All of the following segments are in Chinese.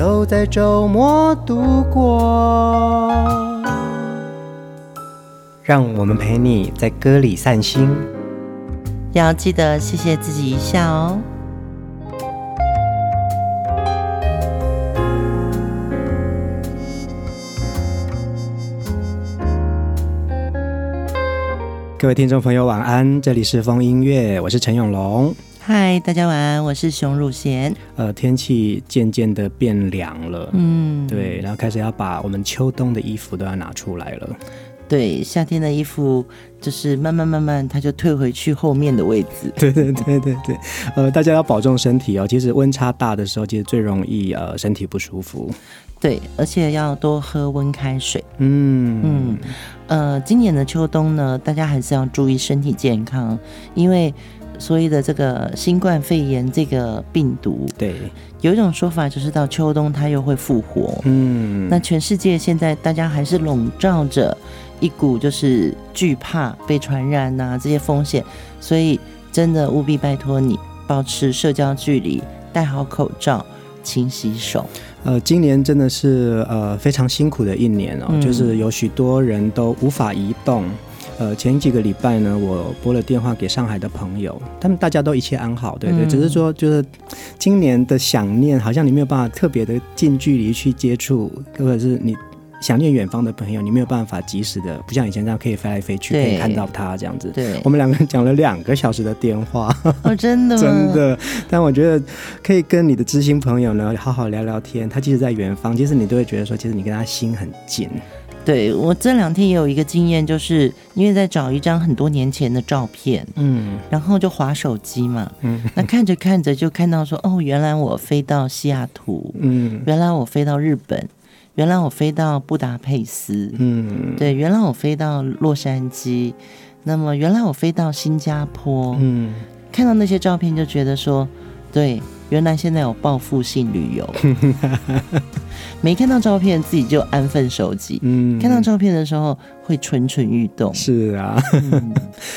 都在周末度过，让我们陪你在歌里散心，要记得谢谢自己一下哦。各位听众朋友，晚安，这里是风音乐，我是陈永龙。嗨，大家晚安，我是熊汝贤。呃，天气渐渐的变凉了，嗯，对，然后开始要把我们秋冬的衣服都要拿出来了。对，夏天的衣服就是慢慢慢慢，它就退回去后面的位置。对对对对对，呃，大家要保重身体哦。其实温差大的时候，其实最容易呃身体不舒服。对，而且要多喝温开水。嗯嗯，呃，今年的秋冬呢，大家还是要注意身体健康，因为。所谓的这个新冠肺炎这个病毒，对，有一种说法就是到秋冬它又会复活。嗯，那全世界现在大家还是笼罩着一股就是惧怕被传染呐、啊、这些风险，所以真的务必拜托你保持社交距离，戴好口罩，勤洗手。呃，今年真的是呃非常辛苦的一年哦，嗯、就是有许多人都无法移动。呃，前几个礼拜呢，我拨了电话给上海的朋友，他们大家都一切安好，对对，嗯、只是说就是今年的想念，好像你没有办法特别的近距离去接触，或者是你想念远方的朋友，你没有办法及时的，不像以前这样可以飞来飞去，可以看到他这样子。对，我们两个人讲了两个小时的电话，哦，真的吗？真的。但我觉得可以跟你的知心朋友呢好好聊聊天，他即使在远方，其实你都会觉得说，其实你跟他心很近。对，我这两天也有一个经验，就是因为在找一张很多年前的照片，嗯，然后就滑手机嘛，嗯，那看着看着就看到说，哦，原来我飞到西雅图，嗯，原来我飞到日本，原来我飞到布达佩斯，嗯，对，原来我飞到洛杉矶，那么原来我飞到新加坡，嗯，看到那些照片就觉得说，对。原来现在有报复性旅游，没看到照片自己就安分守己，嗯，看到照片的时候会蠢蠢欲动。是啊，嗯、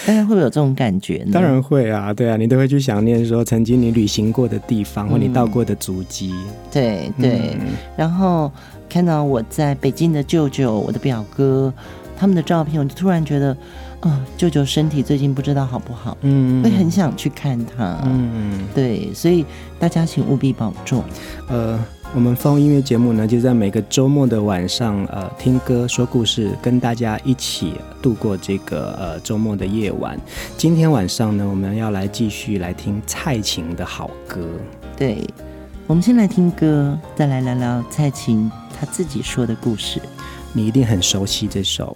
大家会不会有这种感觉呢？当然会啊，对啊，你都会去想念说曾经你旅行过的地方、嗯、或你到过的足迹。对对，嗯、然后看到我在北京的舅舅、我的表哥他们的照片，我就突然觉得。哦，舅舅身体最近不知道好不好，嗯，会很想去看他，嗯，对，所以大家请务必保重。呃，我们放音乐节目呢，就在每个周末的晚上，呃，听歌说故事，跟大家一起度过这个呃周末的夜晚。今天晚上呢，我们要来继续来听蔡琴的好歌。对，我们先来听歌，再来聊聊蔡琴她自己说的故事。你一定很熟悉这首。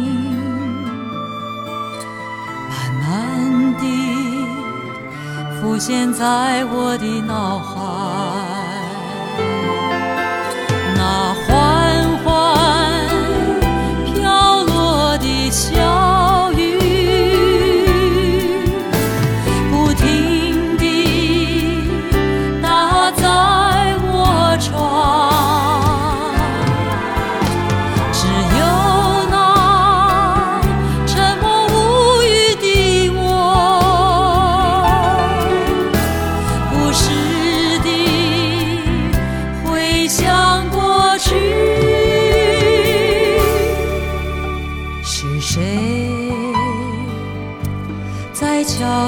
浮现在我的脑海，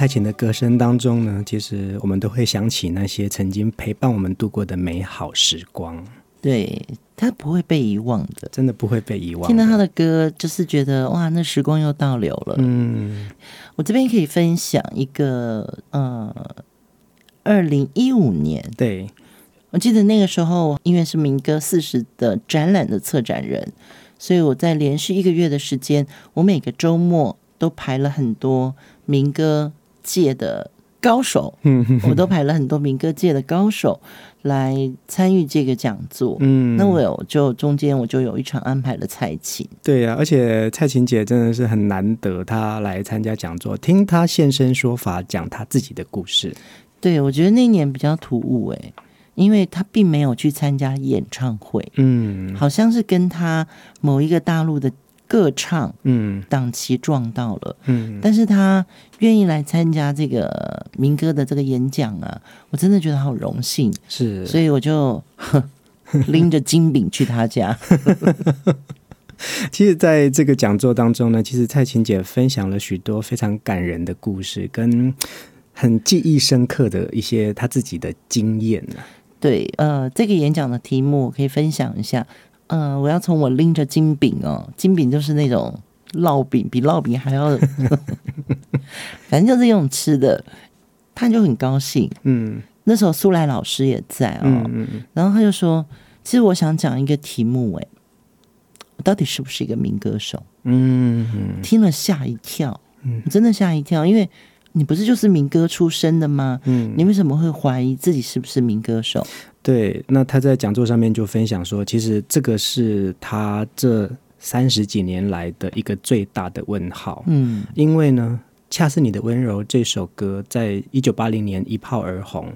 蔡琴的歌声当中呢，其实我们都会想起那些曾经陪伴我们度过的美好时光。对，他不会被遗忘的，真的不会被遗忘。听到他的歌，就是觉得哇，那时光又倒流了。嗯，我这边可以分享一个，呃，二零一五年，对，我记得那个时候，因为是民歌四十的展览的策展人，所以我在连续一个月的时间，我每个周末都排了很多。民歌界的高手，嗯我都排了很多民歌界的高手来参与这个讲座。嗯，那我有就中间我就有一场安排了蔡琴。对呀、啊，而且蔡琴姐真的是很难得，她来参加讲座，听她现身说法，讲她自己的故事。对，我觉得那年比较突兀哎、欸，因为她并没有去参加演唱会，嗯，好像是跟她某一个大陆的。歌唱，嗯，档期撞到了，嗯，但是他愿意来参加这个民歌的这个演讲啊，我真的觉得好荣幸，是，所以我就 拎着金饼去他家。其实，在这个讲座当中呢，其实蔡琴姐分享了许多非常感人的故事，跟很记忆深刻的一些她自己的经验呢。对，呃，这个演讲的题目我可以分享一下。嗯、呃，我要从我拎着金饼哦，金饼就是那种烙饼，比烙饼还要，反正就是这种吃的，他就很高兴。嗯，那时候苏来老师也在哦，嗯嗯，然后他就说：“其实我想讲一个题目，哎，我到底是不是一个民歌手？”嗯，嗯，听了吓一跳，嗯，真的吓一跳，因为你不是就是民歌出身的吗？嗯，你为什么会怀疑自己是不是民歌手？对，那他在讲座上面就分享说，其实这个是他这三十几年来的一个最大的问号。嗯，因为呢，《恰似你的温柔》这首歌在一九八零年一炮而红，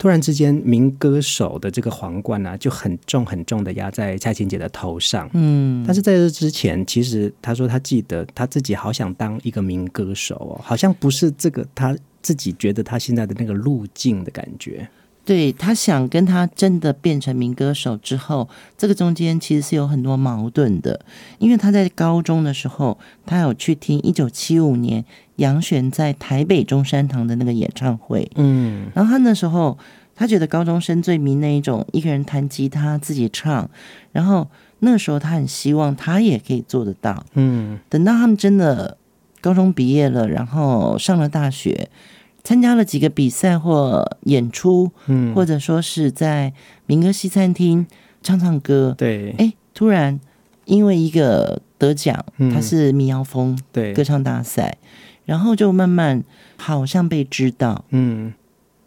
突然之间，民歌手的这个皇冠呢、啊、就很重很重的压在蔡琴姐的头上。嗯，但是在这之前，其实她说她记得她自己好想当一个民歌手哦，好像不是这个她自己觉得她现在的那个路径的感觉。对，他想跟他真的变成民歌手之后，这个中间其实是有很多矛盾的。因为他在高中的时候，他有去听一九七五年杨璇在台北中山堂的那个演唱会，嗯，然后他那时候他觉得高中生最迷那一种一个人弹吉他自己唱，然后那个时候他很希望他也可以做得到，嗯，等到他们真的高中毕业了，然后上了大学。参加了几个比赛或演出，嗯，或者说是在民歌西餐厅唱唱歌，对，哎，突然因为一个得奖，嗯、他是民谣风对。歌唱大赛，然后就慢慢好像被知道，嗯，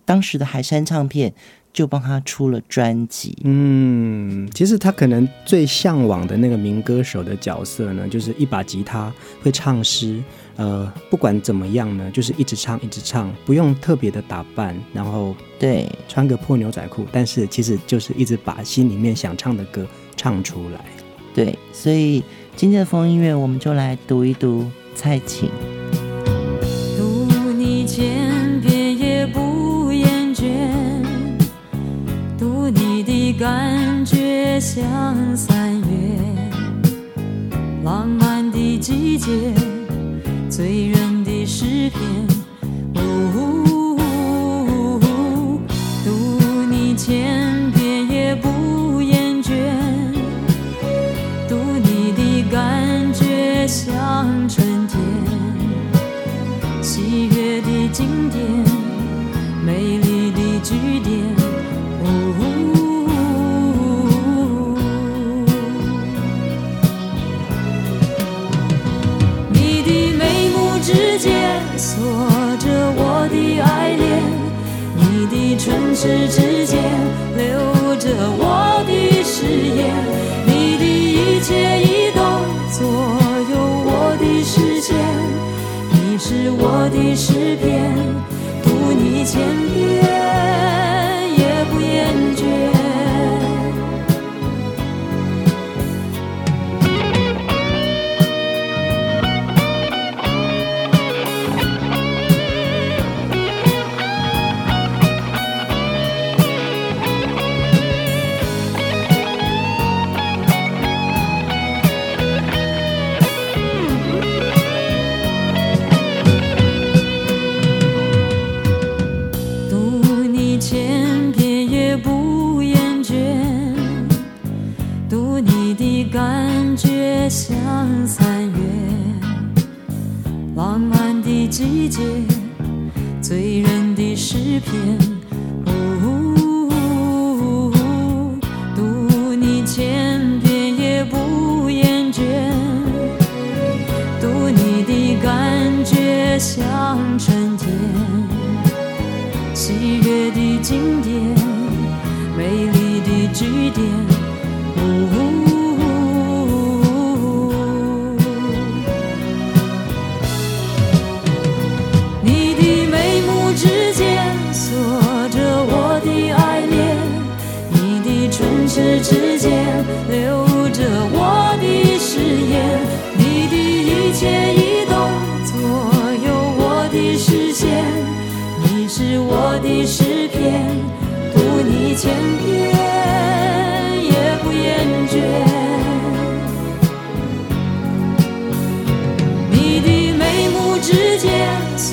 当时的海山唱片就帮他出了专辑，嗯，其实他可能最向往的那个民歌手的角色呢，就是一把吉他会唱诗。呃，不管怎么样呢，就是一直唱，一直唱，不用特别的打扮，然后对，穿个破牛仔裤，但是其实就是一直把心里面想唱的歌唱出来。对，所以今天的风音乐，我们就来读一读蔡琴。感觉像三月，浪漫的季节。醉人的诗篇，呜呜呜呜，读你千遍也不厌倦，读你的感觉像春天，喜悦的经典，美丽的句点，时之间留着我的誓言，你的一切移动左右我的视线，你是我的诗篇，读你千像春天七月的经典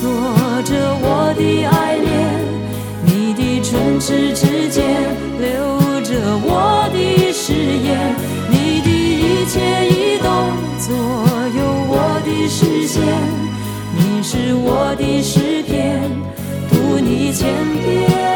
做着我的爱恋你的唇齿之间留着我的誓言你的一切移动左右我的视线你是我的诗篇读你千遍。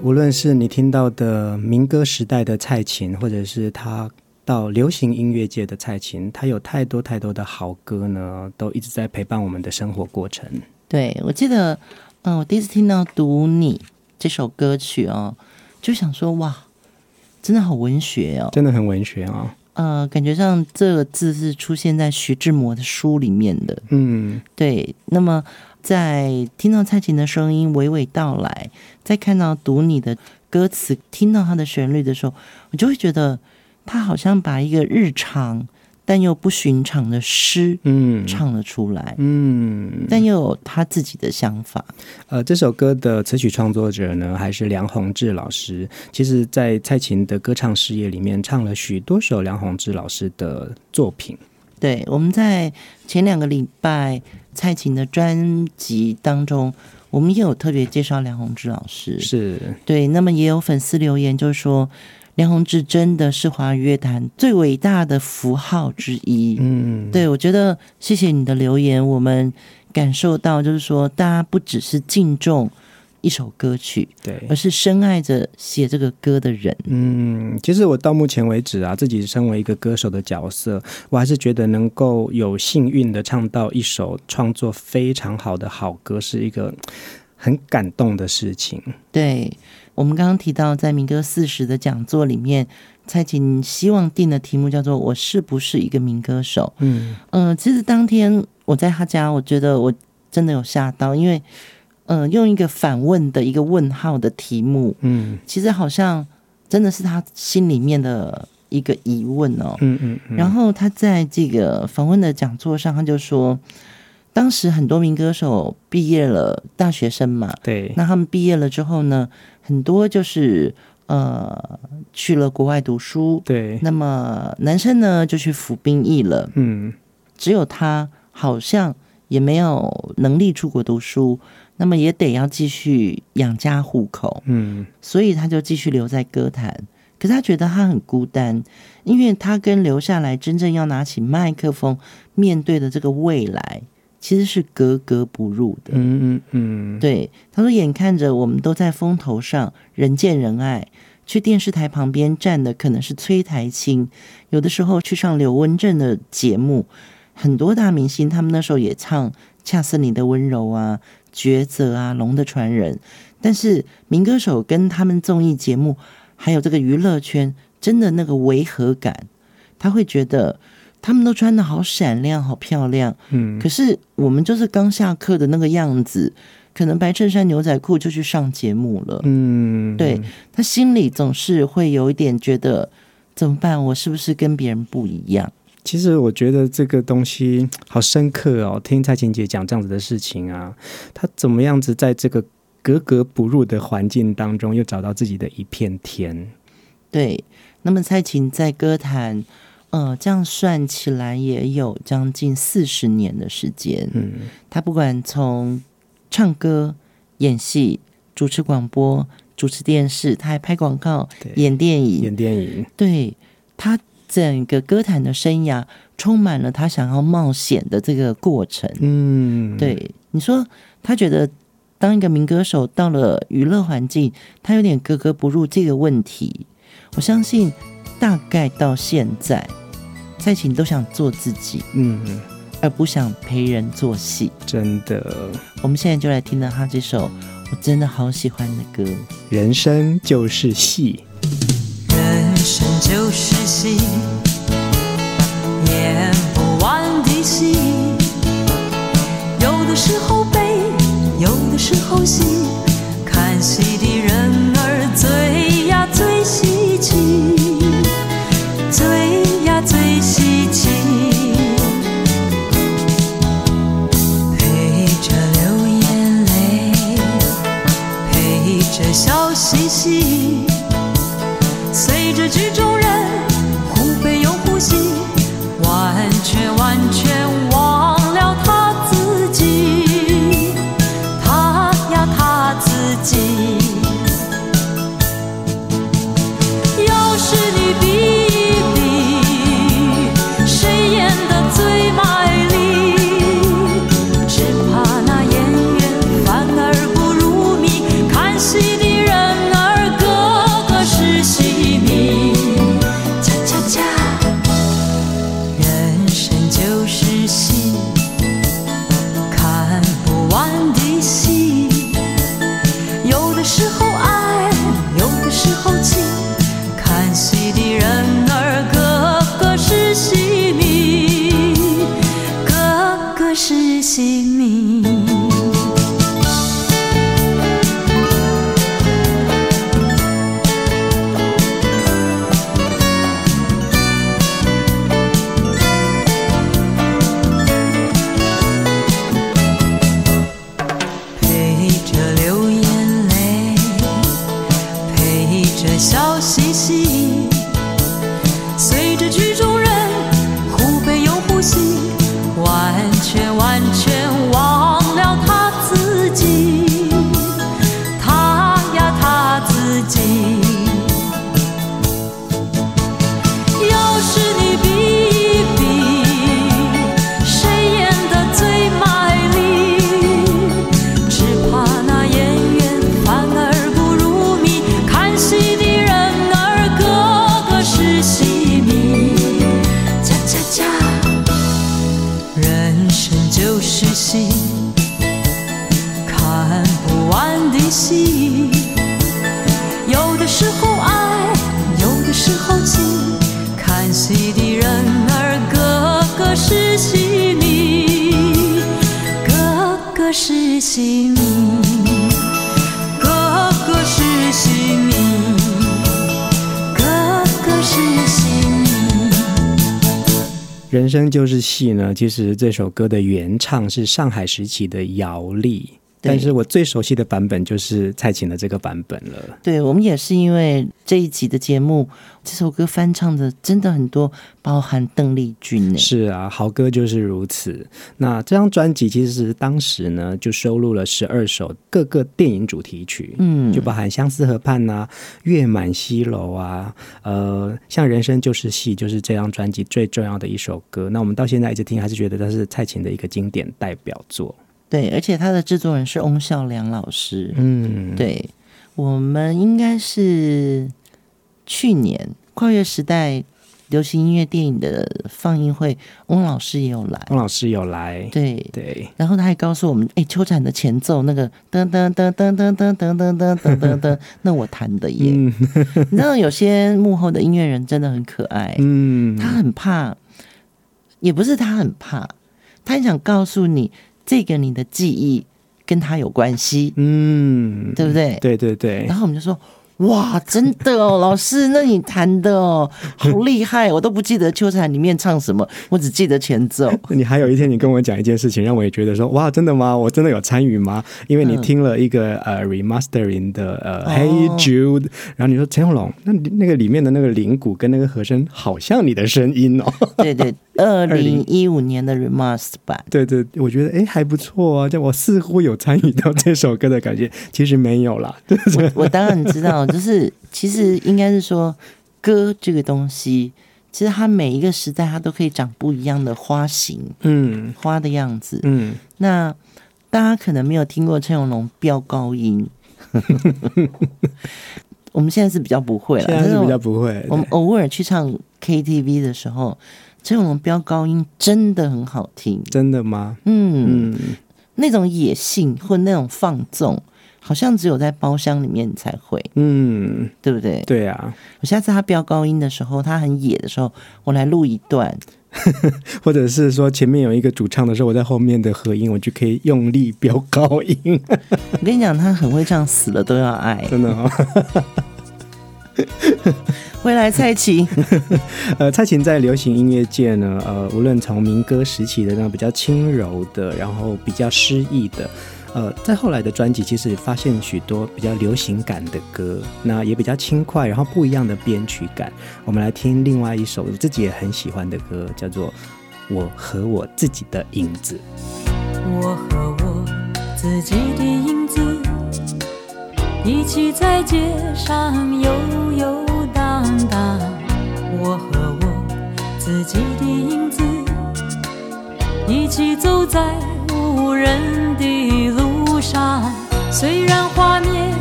无论是你听到的民歌时代的蔡琴，或者是他到流行音乐界的蔡琴，她有太多太多的好歌呢，都一直在陪伴我们的生活过程。对，我记得，嗯、呃，我第一次听到《读你》这首歌曲哦，就想说，哇，真的好文学哦，真的很文学啊、哦。呃，感觉上这个字是出现在徐志摩的书里面的。嗯，对。那么。在听到蔡琴的声音娓娓道来，在看到读你的歌词，听到它的旋律的时候，我就会觉得他好像把一个日常但又不寻常的诗，嗯，唱了出来，嗯，但又有他自己的想法。呃，这首歌的词曲创作者呢，还是梁鸿志老师。其实，在蔡琴的歌唱事业里面，唱了许多首梁鸿志老师的作品。对，我们在前两个礼拜。蔡琴的专辑当中，我们也有特别介绍梁鸿志老师，是对。那么也有粉丝留言，就是说梁弘志真的是华语乐坛最伟大的符号之一。嗯，对，我觉得谢谢你的留言，我们感受到就是说，大家不只是敬重。一首歌曲，对，而是深爱着写这个歌的人。嗯，其实我到目前为止啊，自己身为一个歌手的角色，我还是觉得能够有幸运的唱到一首创作非常好的好歌，是一个很感动的事情。对，我们刚刚提到，在民歌四十的讲座里面，蔡琴希望定的题目叫做“我是不是一个民歌手”。嗯嗯、呃，其实当天我在他家，我觉得我真的有吓到，因为。嗯、呃，用一个反问的一个问号的题目，嗯，其实好像真的是他心里面的一个疑问哦，嗯嗯，嗯，然后他在这个访问的讲座上，他就说，当时很多民歌手毕业了，大学生嘛，对，那他们毕业了之后呢，很多就是呃去了国外读书，对，那么男生呢就去服兵役了，嗯，只有他好像也没有能力出国读书，那么也得要继续养家糊口。嗯，所以他就继续留在歌坛。可是他觉得他很孤单，因为他跟留下来真正要拿起麦克风面对的这个未来，其实是格格不入的。嗯嗯嗯，对，他说：“眼看着我们都在风头上，人见人爱。”去电视台旁边站的可能是崔台青，有的时候去上刘文正的节目，很多大明星他们那时候也唱《恰似你的温柔》啊，《抉择》啊，《龙的传人》。但是民歌手跟他们综艺节目，还有这个娱乐圈，真的那个违和感，他会觉得他们都穿的好闪亮、好漂亮，嗯，可是我们就是刚下课的那个样子。可能白衬衫牛仔裤就去上节目了，嗯，对，他心里总是会有一点觉得怎么办？我是不是跟别人不一样？其实我觉得这个东西好深刻哦。听蔡琴姐讲这样子的事情啊，她怎么样子在这个格格不入的环境当中，又找到自己的一片天？对，那么蔡琴在歌坛，呃，这样算起来也有将近四十年的时间。嗯，他不管从唱歌、演戏、主持广播、主持电视，他还拍广告、演电影、演电影。对，他整个歌坛的生涯，充满了他想要冒险的这个过程。嗯，对，你说他觉得当一个民歌手到了娱乐环境，他有点格格不入这个问题。我相信，大概到现在，蔡琴都想做自己。嗯。而不想陪人做戏，真的。我们现在就来听到他这首我真的好喜欢的歌。人生就是戏，人生就是戏，演不完的戏。有的时候悲，有的时候喜，看戏的人儿最呀最稀奇，最最稀奇。陪着流眼泪陪着笑嘻嘻人生就是戏呢。其实这首歌的原唱是上海时期的姚丽。但是我最熟悉的版本就是蔡琴的这个版本了。对，我们也是因为这一集的节目，这首歌翻唱的真的很多，包含邓丽君。是啊，好歌就是如此。那这张专辑其实当时呢就收录了十二首各个电影主题曲，嗯，就包含《相思河畔》啊，《月满西楼》啊，呃，像《人生就是戏》就是这张专辑最重要的一首歌。那我们到现在一直听，还是觉得它是蔡琴的一个经典代表作。对，而且他的制作人是翁孝良老师。嗯，对，我们应该是去年跨越时代流行音乐电影的放映会，翁老师也有来。翁老师有来，对对。然后他还告诉我们，哎，秋蝉的前奏那个噔噔噔噔噔噔噔噔噔噔噔噔，那我弹的耶。嗯、你知道有些幕后的音乐人真的很可爱。嗯，他很怕，也不是他很怕，他很想告诉你。这个你的记忆跟他有关系，嗯，对不对？对对对。然后我们就说。哇，真的哦，老师，那你弹的哦，好厉害！我都不记得《秋蝉》里面唱什么，我只记得前奏。你还有一天，你跟我讲一件事情，让我也觉得说，哇，真的吗？我真的有参与吗？因为你听了一个、嗯、呃 remastering 的呃、哦、Hey Jude，然后你说陈永龙，那那个里面的那个铃鼓跟那个和声，好像你的声音哦。对对，二零一五年的 remaster 版。对对，我觉得哎还不错啊，就我似乎有参与到这首歌的感觉，其实没有啦。我我当然知道。就是，其实应该是说，歌这个东西，其实它每一个时代，它都可以长不一样的花型，嗯，花的样子，嗯。那大家可能没有听过陈永龙飙高音，我们现在是比较不会了，现在是比较不会。我们偶尔去唱 KTV 的时候，陈永龙飙高音真的很好听，真的吗？嗯，嗯，那种野性或那种放纵。好像只有在包厢里面才会，嗯，对不对？对啊，我下次他飙高音的时候，他很野的时候，我来录一段，或者是说前面有一个主唱的时候，我在后面的和音，我就可以用力飙高音。我跟你讲，他很会唱，死了都要爱，真的哦。未来，蔡琴，呃，蔡琴在流行音乐界呢，呃，无论从民歌时期的那种比较轻柔的，然后比较诗意的。呃，在后来的专辑，其实发现许多比较流行感的歌，那也比较轻快，然后不一样的编曲感。我们来听另外一首我自己也很喜欢的歌，叫做《我和我自己的影子》。我和我自己的影子，一起在街上游游荡荡。我和我自己的影子，一起走在无人的路上，虽然画面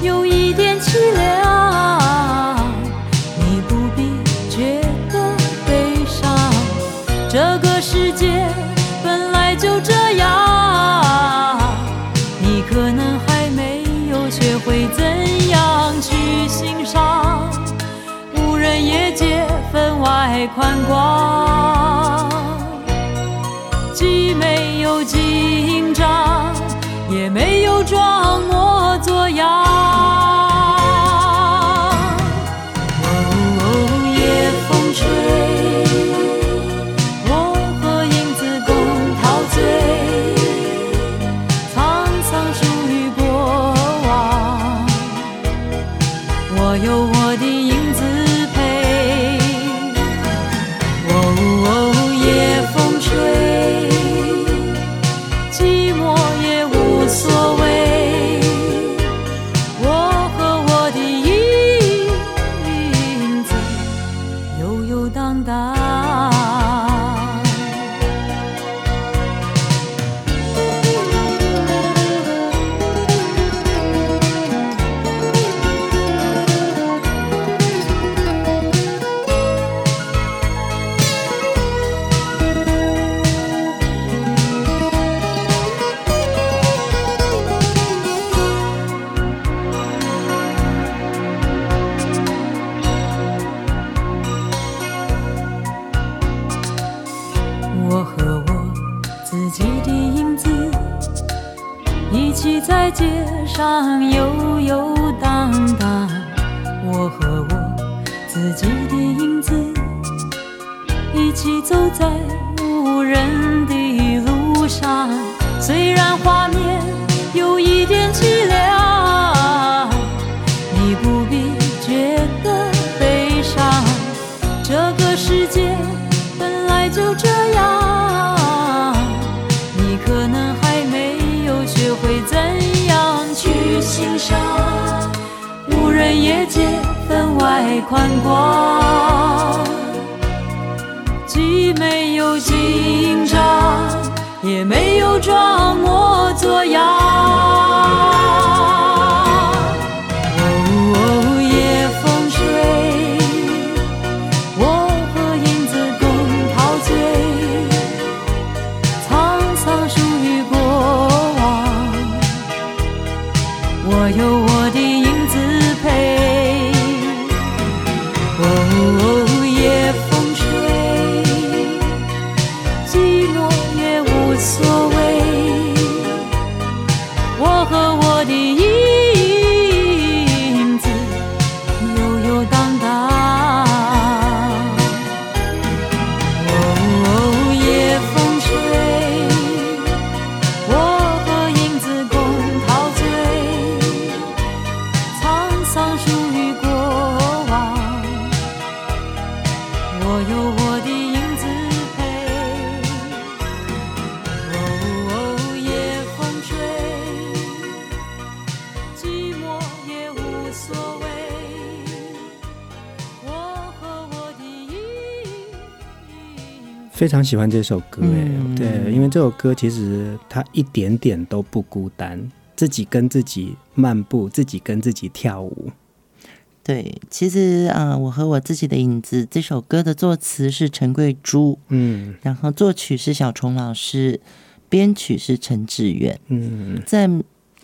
有一点凄凉，你不必觉得悲伤。这个世界本来就这样，你可能还没有学会怎样去欣赏。无人夜街分外宽广。既没有紧张，也没有装模作样。常喜欢这首歌，哎，对，因为这首歌其实它一点点都不孤单，自己跟自己漫步，自己跟自己跳舞。对，其实啊、呃，我和我自己的影子这首歌的作词是陈桂珠，嗯，然后作曲是小虫老师，编曲是陈志远，嗯，在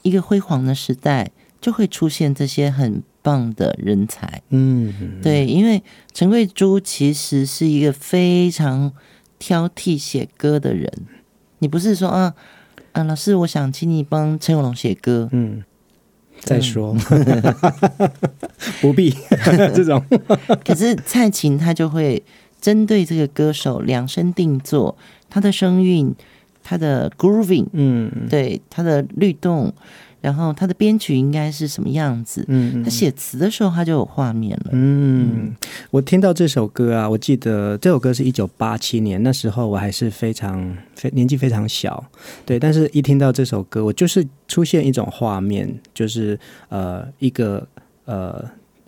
一个辉煌的时代，就会出现这些很棒的人才，嗯，对，因为陈桂珠其实是一个非常。挑剔写歌的人，你不是说啊啊，老师，我想请你帮陈永龙写歌。嗯，再说，不必 这种。可是蔡琴她就会针对这个歌手量身定做他的声韵，他的 grooving，嗯，对，他的律动。然后他的编曲应该是什么样子？嗯，他写词的时候他就有画面了。嗯，我听到这首歌啊，我记得这首歌是一九八七年，那时候我还是非常非年纪非常小，对。但是一听到这首歌，我就是出现一种画面，就是呃一个呃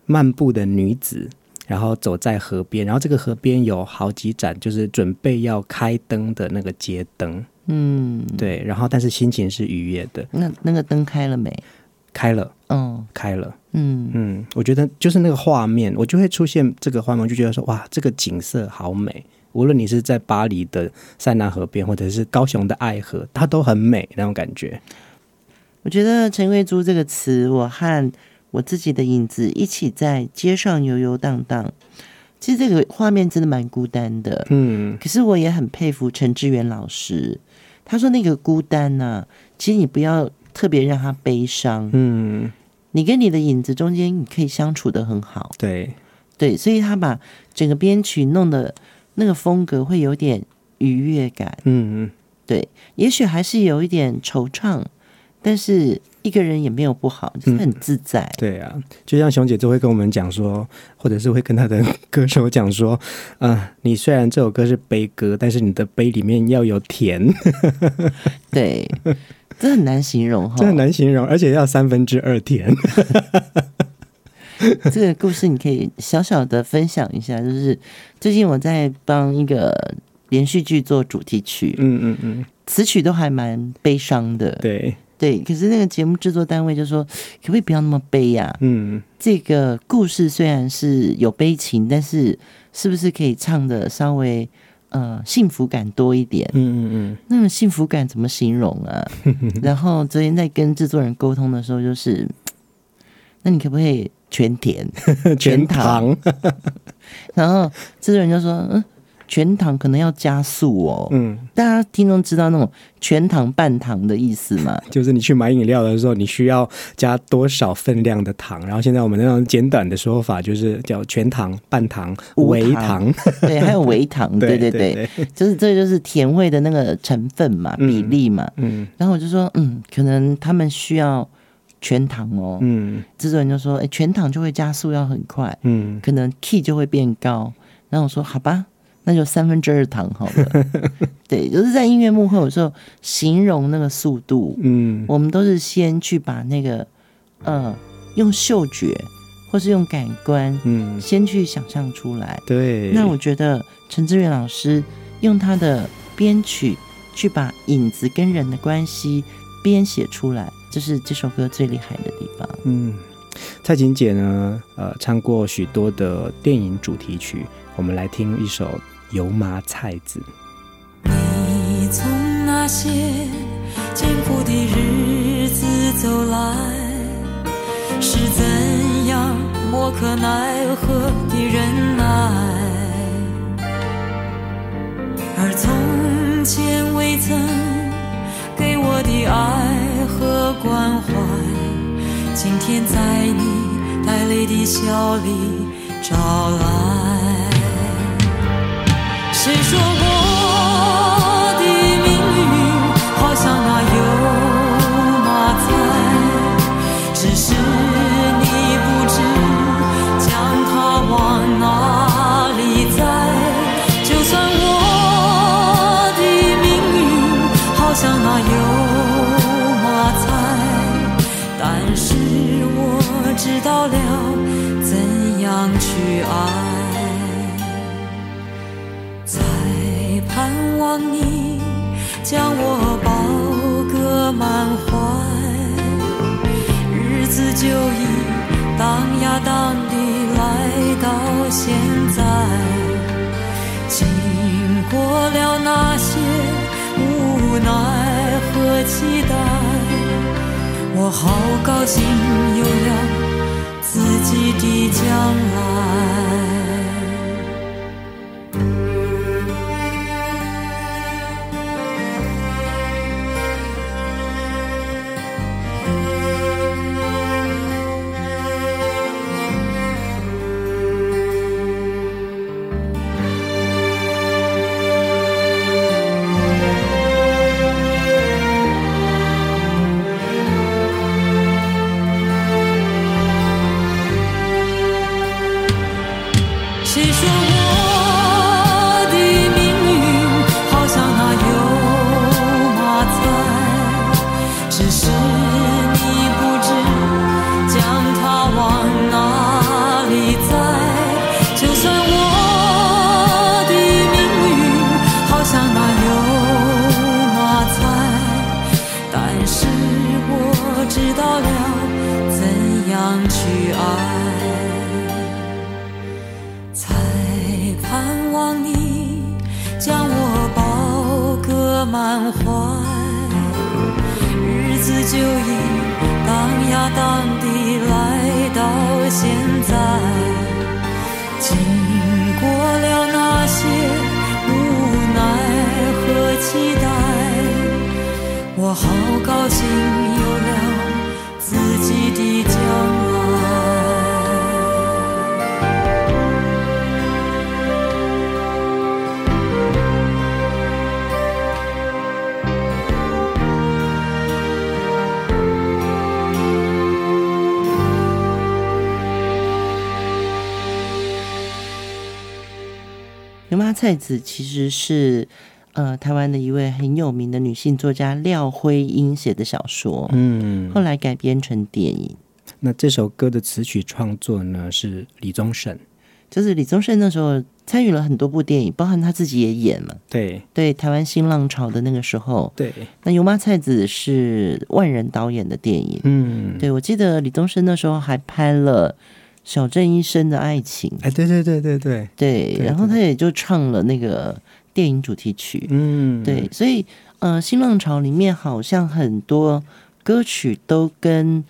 漫步的女子，然后走在河边，然后这个河边有好几盏就是准备要开灯的那个街灯。嗯，对，然后但是心情是愉悦的。那那个灯开了没？开了，嗯，开了，嗯嗯，我觉得就是那个画面，我就会出现这个画面，我就觉得说哇，这个景色好美。无论你是在巴黎的塞纳河边，或者是高雄的爱河，它都很美那种感觉。我觉得陈贵珠这个词，我和我自己的影子一起在街上游游荡荡。其实这个画面真的蛮孤单的，嗯，可是我也很佩服陈志远老师。他说：“那个孤单呢、啊，其实你不要特别让他悲伤。嗯，你跟你的影子中间，你可以相处的很好。对，对，所以他把整个编曲弄的那个风格会有点愉悦感。嗯嗯，对，也许还是有一点惆怅，但是。”一个人也没有不好，就是很自在。嗯、对啊，就像熊姐就会跟我们讲说，或者是会跟她的歌手讲说，啊、呃，你虽然这首歌是悲歌，但是你的悲里面要有甜。对，这很难形容哈，这很难形容，而且要三分之二甜。这个故事你可以小小的分享一下，就是最近我在帮一个连续剧做主题曲，嗯嗯嗯，词曲都还蛮悲伤的，对。对，可是那个节目制作单位就说，可不可以不要那么悲呀？嗯，这个故事虽然是有悲情，但是是不是可以唱的稍微呃幸福感多一点？嗯嗯嗯，那种幸福感怎么形容啊？然后昨天在跟制作人沟通的时候，就是，那你可不可以全甜 全糖？然后制作人就说，嗯。全糖可能要加速哦。嗯，大家听众知道那种全糖半糖的意思吗？就是你去买饮料的时候，你需要加多少分量的糖。然后现在我们那种简短的说法就是叫全糖、半糖、微糖。对，还有微糖。对对对，对，对，就是这就是甜味的那个成分嘛，比例嘛。嗯。然后我就说，嗯，可能他们需要全糖哦。嗯。制作人就说，哎，全糖就会加速要很快。嗯。可能 key 就会变高。然后我说，好吧。那就三分之二糖好了，对，就是在音乐幕后有时候形容那个速度，嗯，我们都是先去把那个，呃，用嗅觉或是用感官，嗯，先去想象出来。对。那我觉得陈志远老师用他的编曲去把影子跟人的关系编写出来，这是这首歌最厉害的地方。嗯，蔡琴姐呢，呃，唱过许多的电影主题曲，我们来听一首《油麻菜籽》。你从那些艰苦的日子走来，是怎样无可奈何的忍耐，而从前未曾给我的爱和关怀，今天在你带泪的笑里找来。谁说我的命运好像那油麻菜，只是你不知将它往哪里栽。就算我的命运好像那油麻菜，但是我知道了怎样去爱。将我抱个满怀，日子就已荡呀荡地来到现在。经过了那些无奈和期待，我好高兴有了自己的将来。菜籽其实是呃台湾的一位很有名的女性作家廖辉英写的小说，嗯，后来改编成电影。那这首歌的词曲创作呢是李宗盛，就是李宗盛那时候参与了很多部电影，包含他自己也演了。对对，台湾新浪潮的那个时候，对。那油麻菜籽是万人导演的电影，嗯，对，我记得李宗盛那时候还拍了。小镇医生的爱情，哎，对对对对对。对，然后他也就唱了那个电影主题曲，嗯，对，所以呃，新浪潮里面好像很多歌曲都跟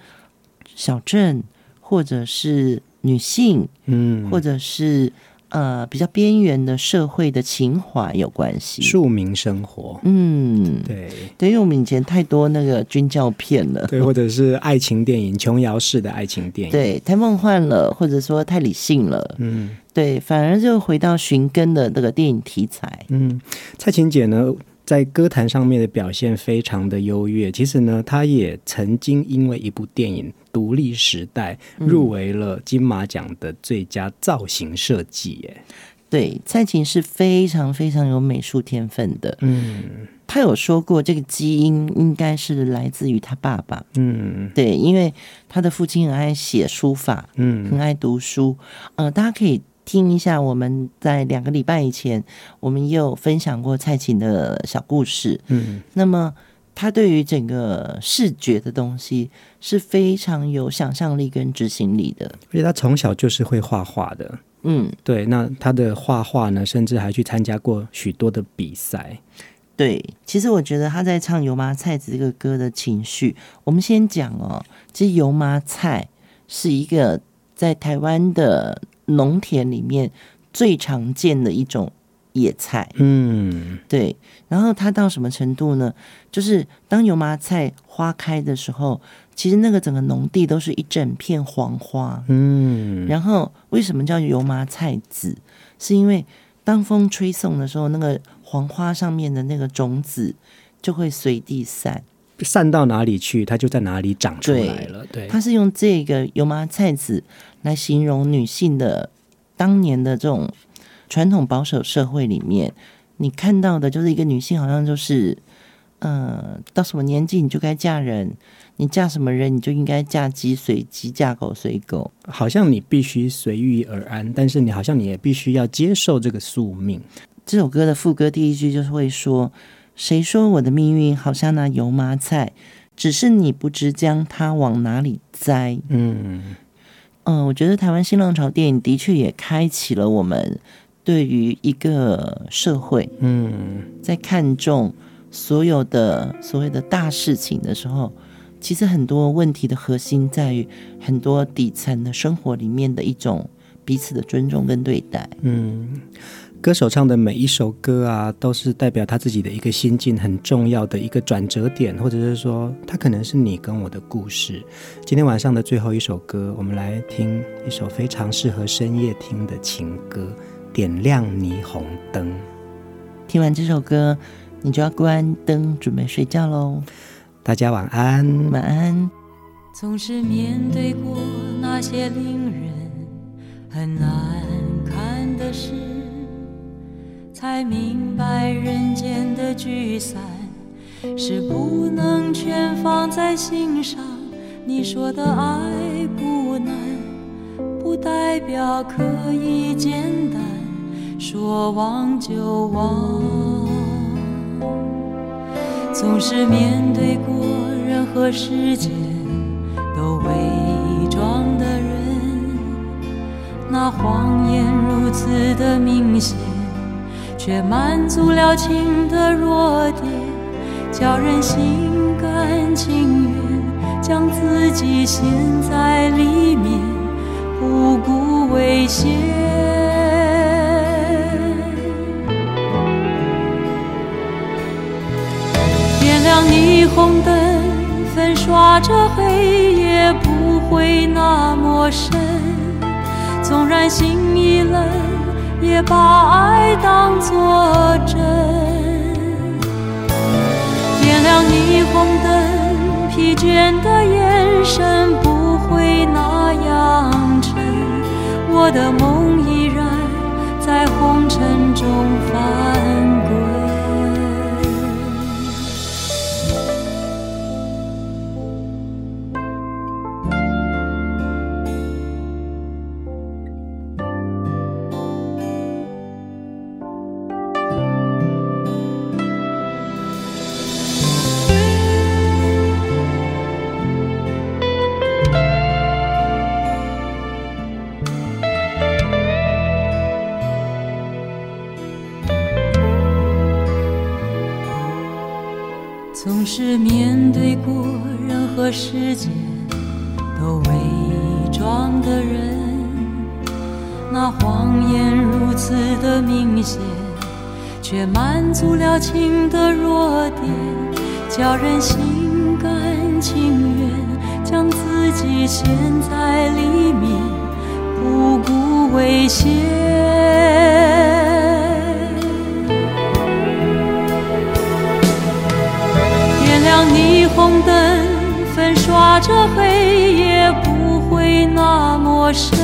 小镇或者是女性，嗯，或者是。呃，比较边缘的社会的情怀有关系，庶民生活，嗯，对，对，因为我们以前太多那个军教片了，对，或者是爱情电影，琼瑶式的爱情电影，对，太梦幻了，或者说太理性了，嗯，对，反而就回到寻根的这个电影题材，嗯，蔡琴姐呢，在歌坛上面的表现非常的优越，其实呢，他也曾经因为一部电影。独立时代入围了金马奖的最佳造型设计，耶、嗯。对，蔡琴是非常非常有美术天分的。嗯，他有说过，这个基因应该是来自于他爸爸。嗯，对，因为他的父亲很爱写书法，嗯，很爱读书。呃，大家可以听一下，我们在两个礼拜以前，我们也有分享过蔡琴的小故事。嗯，那么他对于整个视觉的东西是非常有想象力跟执行力的，而且他从小就是会画画的。嗯，对，那他的画画呢，甚至还去参加过许多的比赛。对，其实我觉得他在唱《油麻菜籽》这个歌的情绪，我们先讲哦，其实油麻菜是一个在台湾的农田里面最常见的一种野菜。嗯，对。然后它到什么程度呢？就是当油麻菜花开的时候，其实那个整个农地都是一整片黄花。嗯，然后为什么叫油麻菜籽？是因为当风吹送的时候，那个。黄花上面的那个种子就会随地散，散到哪里去，它就在哪里长出来了。对，它是用这个油麻菜籽来形容女性的当年的这种传统保守社会里面，你看到的就是一个女性，好像就是，呃，到什么年纪你就该嫁人，你嫁什么人你就应该嫁鸡随鸡，嫁狗随狗，好像你必须随遇而安，但是你好像你也必须要接受这个宿命。这首歌的副歌第一句就是会说：“谁说我的命运好像那油麻菜，只是你不知将它往哪里栽。”嗯嗯，我觉得台湾新浪潮电影的确也开启了我们对于一个社会，嗯，在看重所有的所谓的大事情的时候，其实很多问题的核心在于很多底层的生活里面的一种彼此的尊重跟对待。嗯。歌手唱的每一首歌啊，都是代表他自己的一个心境，很重要的一个转折点，或者是说，他可能是你跟我的故事。今天晚上的最后一首歌，我们来听一首非常适合深夜听的情歌，《点亮霓虹灯》。听完这首歌，你就要关灯，准备睡觉喽。大家晚安，晚安。总是面对过那些令人很难看的事。才明白人间的聚散是不能全放在心上。你说的爱不难，不代表可以简单，说忘就忘。总是面对过任何时间都伪装的人，那谎言如此的明显。却满足了情的弱点，叫人心甘情愿将自己陷在里面，不顾危险。点亮霓虹灯，粉刷着黑夜，不会那么深。纵然心已冷。也把爱当作真，点亮霓虹灯，疲倦的眼神不会那样沉，我的梦依然在红尘中翻满足了情的弱点，叫人心甘情愿将自己陷在里面，不顾危险。霓虹灯粉刷着黑夜，不会那么深。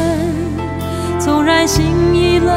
纵然心已冷，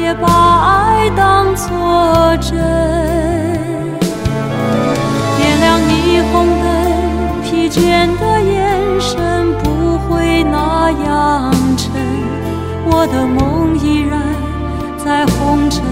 别把爱当作真。点亮霓虹灯，疲倦的眼神不会那样沉。我的梦依然在红尘